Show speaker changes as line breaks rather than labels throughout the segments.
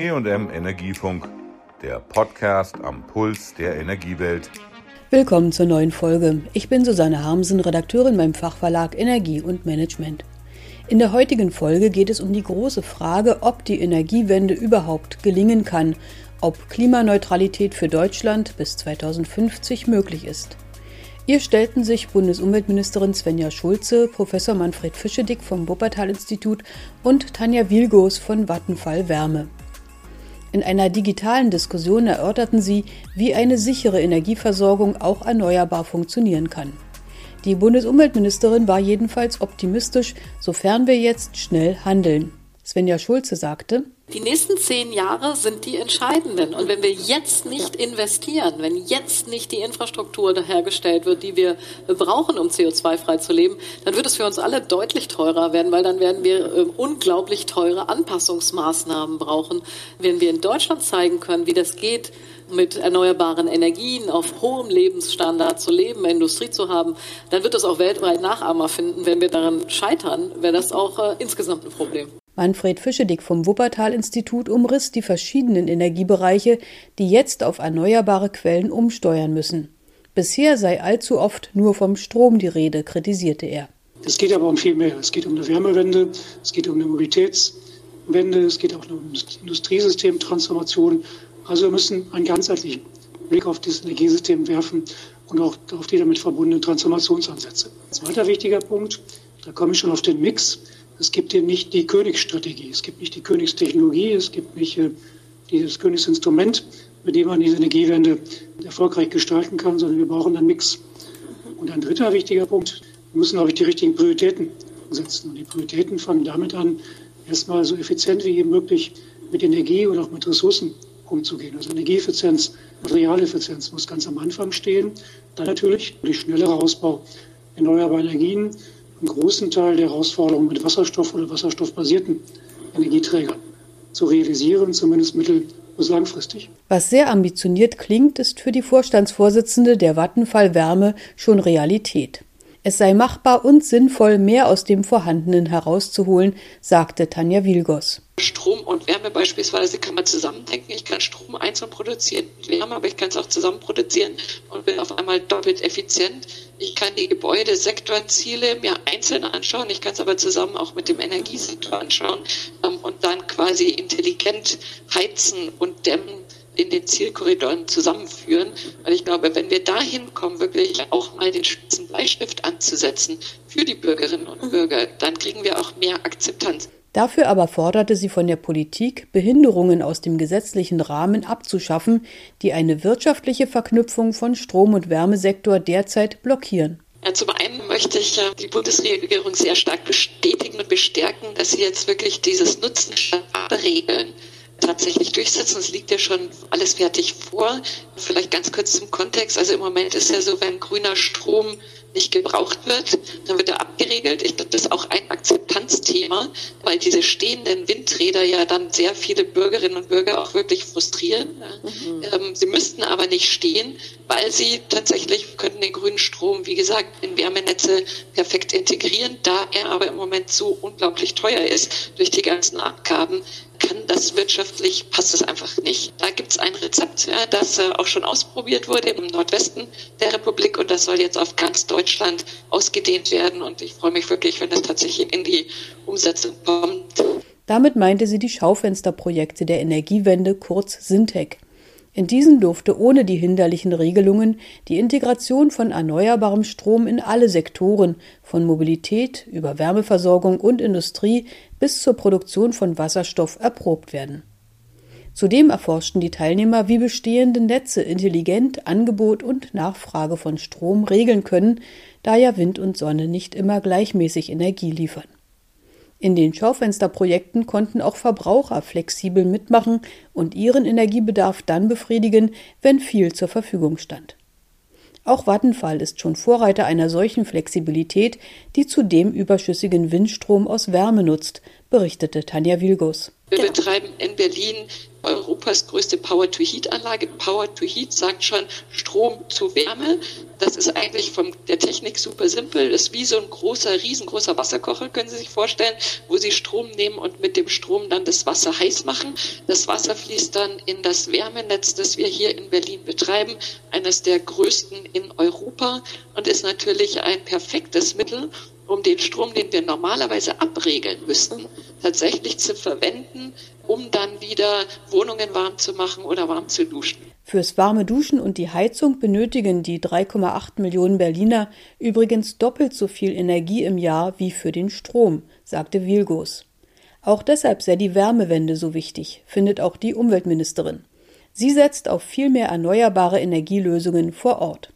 EM Energiefunk, der Podcast am Puls der Energiewelt.
Willkommen zur neuen Folge. Ich bin Susanne Harmsen, Redakteurin beim Fachverlag Energie und Management. In der heutigen Folge geht es um die große Frage, ob die Energiewende überhaupt gelingen kann, ob Klimaneutralität für Deutschland bis 2050 möglich ist. Ihr stellten sich Bundesumweltministerin Svenja Schulze, Professor Manfred Fischedick vom Wuppertal-Institut und Tanja Wilgos von Vattenfall Wärme. In einer digitalen Diskussion erörterten sie, wie eine sichere Energieversorgung auch erneuerbar funktionieren kann. Die Bundesumweltministerin war jedenfalls optimistisch, sofern wir jetzt schnell handeln. Svenja Schulze sagte,
die nächsten zehn Jahre sind die entscheidenden. Und wenn wir jetzt nicht investieren, wenn jetzt nicht die Infrastruktur hergestellt wird, die wir brauchen, um CO2-frei zu leben, dann wird es für uns alle deutlich teurer werden, weil dann werden wir äh, unglaublich teure Anpassungsmaßnahmen brauchen. Wenn wir in Deutschland zeigen können, wie das geht, mit erneuerbaren Energien auf hohem Lebensstandard zu leben, Industrie zu haben, dann wird es auch weltweit Nachahmer finden. Wenn wir daran scheitern, wäre das auch äh, insgesamt ein Problem.
Manfred Fischedick vom Wuppertal-Institut umriss die verschiedenen Energiebereiche, die jetzt auf erneuerbare Quellen umsteuern müssen. Bisher sei allzu oft nur vom Strom die Rede, kritisierte er.
Es geht aber um viel mehr. Es geht um eine Wärmewende, es geht um eine Mobilitätswende, es geht auch um Industriesystemtransformation. Also wir müssen einen ganzheitlichen Blick auf das Energiesystem werfen und auch auf die damit verbundenen Transformationsansätze. Zweiter wichtiger Punkt, da komme ich schon auf den Mix. Es gibt hier nicht die Königsstrategie, es gibt nicht die Königstechnologie, es gibt nicht äh, dieses Königsinstrument, mit dem man diese Energiewende erfolgreich gestalten kann, sondern wir brauchen einen Mix. Und ein dritter wichtiger Punkt, wir müssen, glaube ich, die richtigen Prioritäten setzen. Und die Prioritäten fangen damit an, erstmal so effizient wie möglich mit Energie und auch mit Ressourcen umzugehen. Also Energieeffizienz, Materialeffizienz muss ganz am Anfang stehen. Dann natürlich der schnellere Ausbau erneuerbarer Energien, einen großen Teil der Herausforderungen mit Wasserstoff oder wasserstoffbasierten Energieträgern zu realisieren, zumindest mittel- bis langfristig.
Was sehr ambitioniert klingt, ist für die Vorstandsvorsitzende der Vattenfall Wärme schon Realität. Es sei machbar und sinnvoll, mehr aus dem Vorhandenen herauszuholen, sagte Tanja Wilgos.
Strom und Wärme beispielsweise kann man zusammendenken. Ich kann Strom einzeln produzieren, Wärme, aber ich kann es auch zusammen produzieren und bin auf einmal doppelt effizient. Ich kann die Gebäudesektorziele mir einzeln anschauen. Ich kann es aber zusammen auch mit dem Energiesektor anschauen ähm, und dann quasi intelligent heizen und dämmen in den Zielkorridoren zusammenführen. Weil ich glaube, wenn wir dahin kommen, wirklich auch mal den spitzen Bleistift anzusetzen für die Bürgerinnen und Bürger, dann kriegen wir auch mehr Akzeptanz.
Dafür aber forderte sie von der Politik, Behinderungen aus dem gesetzlichen Rahmen abzuschaffen, die eine wirtschaftliche Verknüpfung von Strom- und Wärmesektor derzeit blockieren.
Ja, zum einen möchte ich ja die Bundesregierung sehr stark bestätigen und bestärken, dass sie jetzt wirklich dieses Nutzen regeln tatsächlich durchsetzen. Es liegt ja schon alles fertig vor. Vielleicht ganz kurz zum Kontext. Also im Moment ist ja so, wenn grüner Strom nicht gebraucht wird, dann wird er abgeregelt. Ich glaube, das ist auch ein Akzeptanzthema, weil diese stehenden Windräder ja dann sehr viele Bürgerinnen und Bürger auch wirklich frustrieren. Mhm. Ähm, sie müssten aber nicht stehen, weil sie tatsächlich könnten den grünen Strom, wie gesagt, in Wärmenetze perfekt integrieren. Da er aber im Moment so unglaublich teuer ist durch die ganzen Abgaben, kann das wirtschaftlich, passt es einfach nicht. Da gibt es ein Rezept, das äh, auch schon ausprobiert wurde im Nordwesten der Republik und das soll jetzt auf ganz Deutschland ausgedehnt werden und ich freue mich wirklich, wenn das tatsächlich in die Umsetzung kommt.
Damit meinte sie die Schaufensterprojekte der Energiewende, kurz Sintec. In diesen durfte ohne die hinderlichen Regelungen die Integration von erneuerbarem Strom in alle Sektoren, von Mobilität über Wärmeversorgung und Industrie bis zur Produktion von Wasserstoff erprobt werden. Zudem erforschten die Teilnehmer, wie bestehende Netze intelligent Angebot und Nachfrage von Strom regeln können, da ja Wind und Sonne nicht immer gleichmäßig Energie liefern. In den Schaufensterprojekten konnten auch Verbraucher flexibel mitmachen und ihren Energiebedarf dann befriedigen, wenn viel zur Verfügung stand. Auch Vattenfall ist schon Vorreiter einer solchen Flexibilität, die zudem überschüssigen Windstrom aus Wärme nutzt, berichtete Tanja Wilgos.
Wir genau. betreiben in Berlin Europas größte Power-to-Heat-Anlage. Power-to-Heat sagt schon Strom zu Wärme. Das ist eigentlich von der Technik super simpel. Das ist wie so ein großer, riesengroßer Wasserkocher, können Sie sich vorstellen, wo Sie Strom nehmen und mit dem Strom dann das Wasser heiß machen. Das Wasser fließt dann in das Wärmenetz, das wir hier in Berlin betreiben, eines der größten in Europa und ist natürlich ein perfektes Mittel, um den Strom, den wir normalerweise abregeln müssten, tatsächlich zu verwenden, um dann wieder Wohnungen warm zu machen oder warm zu duschen.
Fürs warme Duschen und die Heizung benötigen die 3,8 Millionen Berliner übrigens doppelt so viel Energie im Jahr wie für den Strom, sagte Wilgos. Auch deshalb sei die Wärmewende so wichtig, findet auch die Umweltministerin. Sie setzt auf viel mehr erneuerbare Energielösungen vor Ort.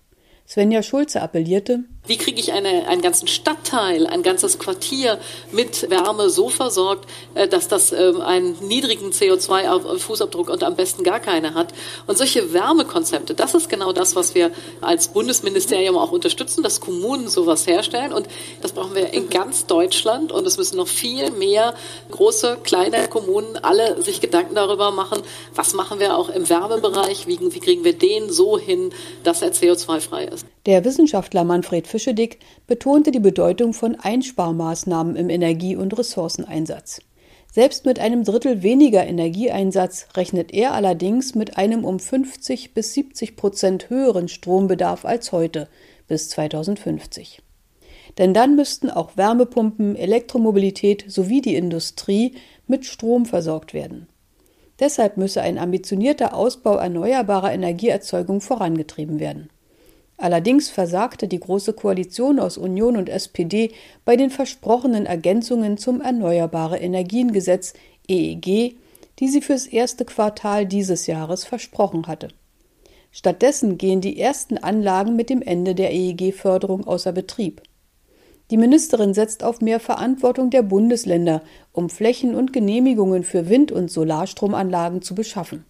Svenja Schulze appellierte,
wie kriege ich eine, einen ganzen Stadtteil, ein ganzes Quartier mit Wärme so versorgt, äh, dass das ähm, einen niedrigen CO2-Fußabdruck und am besten gar keine hat? Und solche Wärmekonzepte, das ist genau das, was wir als Bundesministerium auch unterstützen, dass Kommunen sowas herstellen. Und das brauchen wir in ganz Deutschland. Und es müssen noch viel mehr große, kleine Kommunen alle sich Gedanken darüber machen, was machen wir auch im Wärmebereich, wie, wie kriegen wir den so hin, dass er CO2-frei ist.
Der Wissenschaftler Manfred Fischedick betonte die Bedeutung von Einsparmaßnahmen im Energie- und Ressourceneinsatz. Selbst mit einem Drittel weniger Energieeinsatz rechnet er allerdings mit einem um 50 bis 70 Prozent höheren Strombedarf als heute bis 2050. Denn dann müssten auch Wärmepumpen, Elektromobilität sowie die Industrie mit Strom versorgt werden. Deshalb müsse ein ambitionierter Ausbau erneuerbarer Energieerzeugung vorangetrieben werden. Allerdings versagte die Große Koalition aus Union und SPD bei den versprochenen Ergänzungen zum Erneuerbare Energiengesetz EEG, die sie fürs erste Quartal dieses Jahres versprochen hatte. Stattdessen gehen die ersten Anlagen mit dem Ende der EEG-Förderung außer Betrieb. Die Ministerin setzt auf mehr Verantwortung der Bundesländer, um Flächen und Genehmigungen für Wind- und Solarstromanlagen zu beschaffen.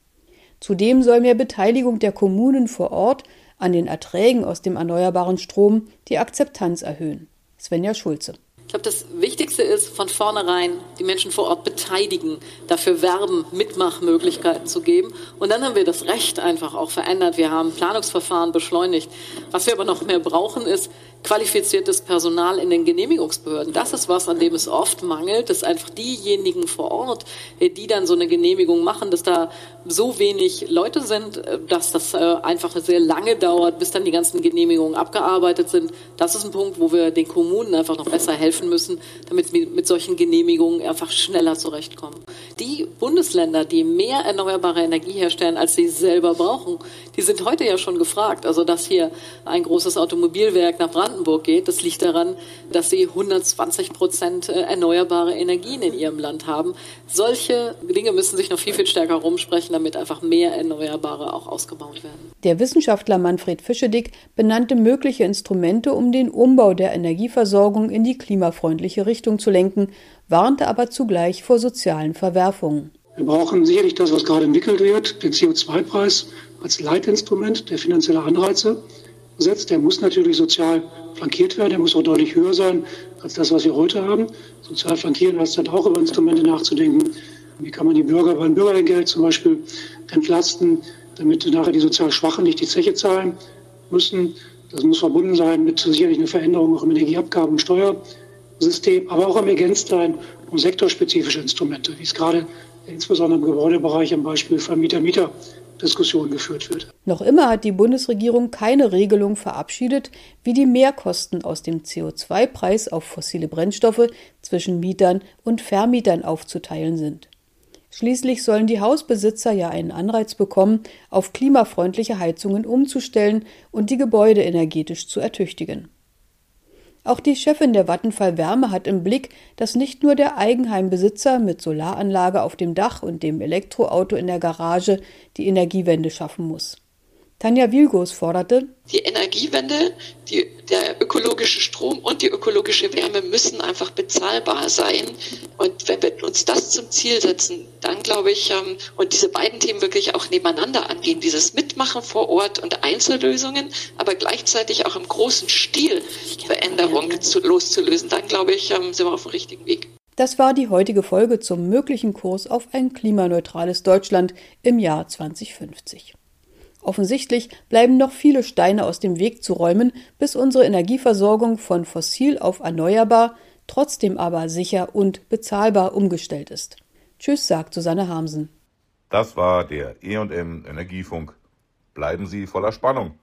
Zudem soll mehr Beteiligung der Kommunen vor Ort an den Erträgen aus dem erneuerbaren Strom die Akzeptanz erhöhen. Svenja Schulze.
Ich glaube, das Wichtigste ist, von vornherein die Menschen vor Ort beteiligen, dafür werben, Mitmachmöglichkeiten zu geben. Und dann haben wir das Recht einfach auch verändert. Wir haben Planungsverfahren beschleunigt. Was wir aber noch mehr brauchen, ist qualifiziertes Personal in den Genehmigungsbehörden. Das ist was, an dem es oft mangelt, dass einfach diejenigen vor Ort, äh, die dann so eine Genehmigung machen, dass da so wenig Leute sind, äh, dass das äh, einfach sehr lange dauert, bis dann die ganzen Genehmigungen abgearbeitet sind. Das ist ein Punkt, wo wir den Kommunen einfach noch besser helfen müssen, damit sie mit solchen Genehmigungen einfach schneller zurechtkommen. Die Bundesländer, die mehr erneuerbare Energie herstellen, als sie selber brauchen, die sind heute ja schon gefragt. Also, dass hier ein großes Automobilwerk nach Brandenburg Brandenburg geht. Das liegt daran, dass sie 120 Prozent äh, erneuerbare Energien in ihrem Land haben. Solche Dinge müssen sich noch viel, viel stärker rumsprechen, damit einfach mehr Erneuerbare auch ausgebaut werden.
Der Wissenschaftler Manfred Fischedick benannte mögliche Instrumente, um den Umbau der Energieversorgung in die klimafreundliche Richtung zu lenken, warnte aber zugleich vor sozialen Verwerfungen.
Wir brauchen sicherlich das, was gerade entwickelt wird, den CO2-Preis als Leitinstrument der finanzielle Anreize setzt. Der muss natürlich sozial flankiert werden. Der muss auch deutlich höher sein als das, was wir heute haben. Sozial flankieren heißt dann auch über Instrumente nachzudenken. Wie kann man die Bürger beim Bürgergeld zum Beispiel entlasten, damit nachher die sozial Schwachen nicht die Zeche zahlen müssen. Das muss verbunden sein mit sicherlich einer Veränderung auch im Energieabgaben- und Steuersystem, aber auch am ergänzt sein um sektorspezifische Instrumente, wie es gerade insbesondere im Gebäudebereich am Beispiel Vermieter-Mieter Diskussion geführt wird.
Noch immer hat die Bundesregierung keine Regelung verabschiedet, wie die Mehrkosten aus dem CO2-Preis auf fossile Brennstoffe zwischen Mietern und Vermietern aufzuteilen sind. Schließlich sollen die Hausbesitzer ja einen Anreiz bekommen, auf klimafreundliche Heizungen umzustellen und die Gebäude energetisch zu ertüchtigen. Auch die Chefin der Vattenfall Wärme hat im Blick, dass nicht nur der Eigenheimbesitzer mit Solaranlage auf dem Dach und dem Elektroauto in der Garage die Energiewende schaffen muss. Tanja Wilgos forderte,
die Energiewende, die, der ökologische Strom und die ökologische Wärme müssen einfach bezahlbar sein. Und wenn wir uns das zum Ziel setzen, dann glaube ich, ähm, und diese beiden Themen wirklich auch nebeneinander angehen, dieses Mitmachen vor Ort und Einzellösungen, aber gleichzeitig auch im großen Stil Veränderungen zu, loszulösen, dann glaube ich, ähm, sind wir auf dem richtigen Weg.
Das war die heutige Folge zum möglichen Kurs auf ein klimaneutrales Deutschland im Jahr 2050. Offensichtlich bleiben noch viele Steine aus dem Weg zu räumen, bis unsere Energieversorgung von fossil auf erneuerbar, trotzdem aber sicher und bezahlbar umgestellt ist. Tschüss, sagt Susanne Hamsen.
Das war der E&M Energiefunk. Bleiben Sie voller Spannung.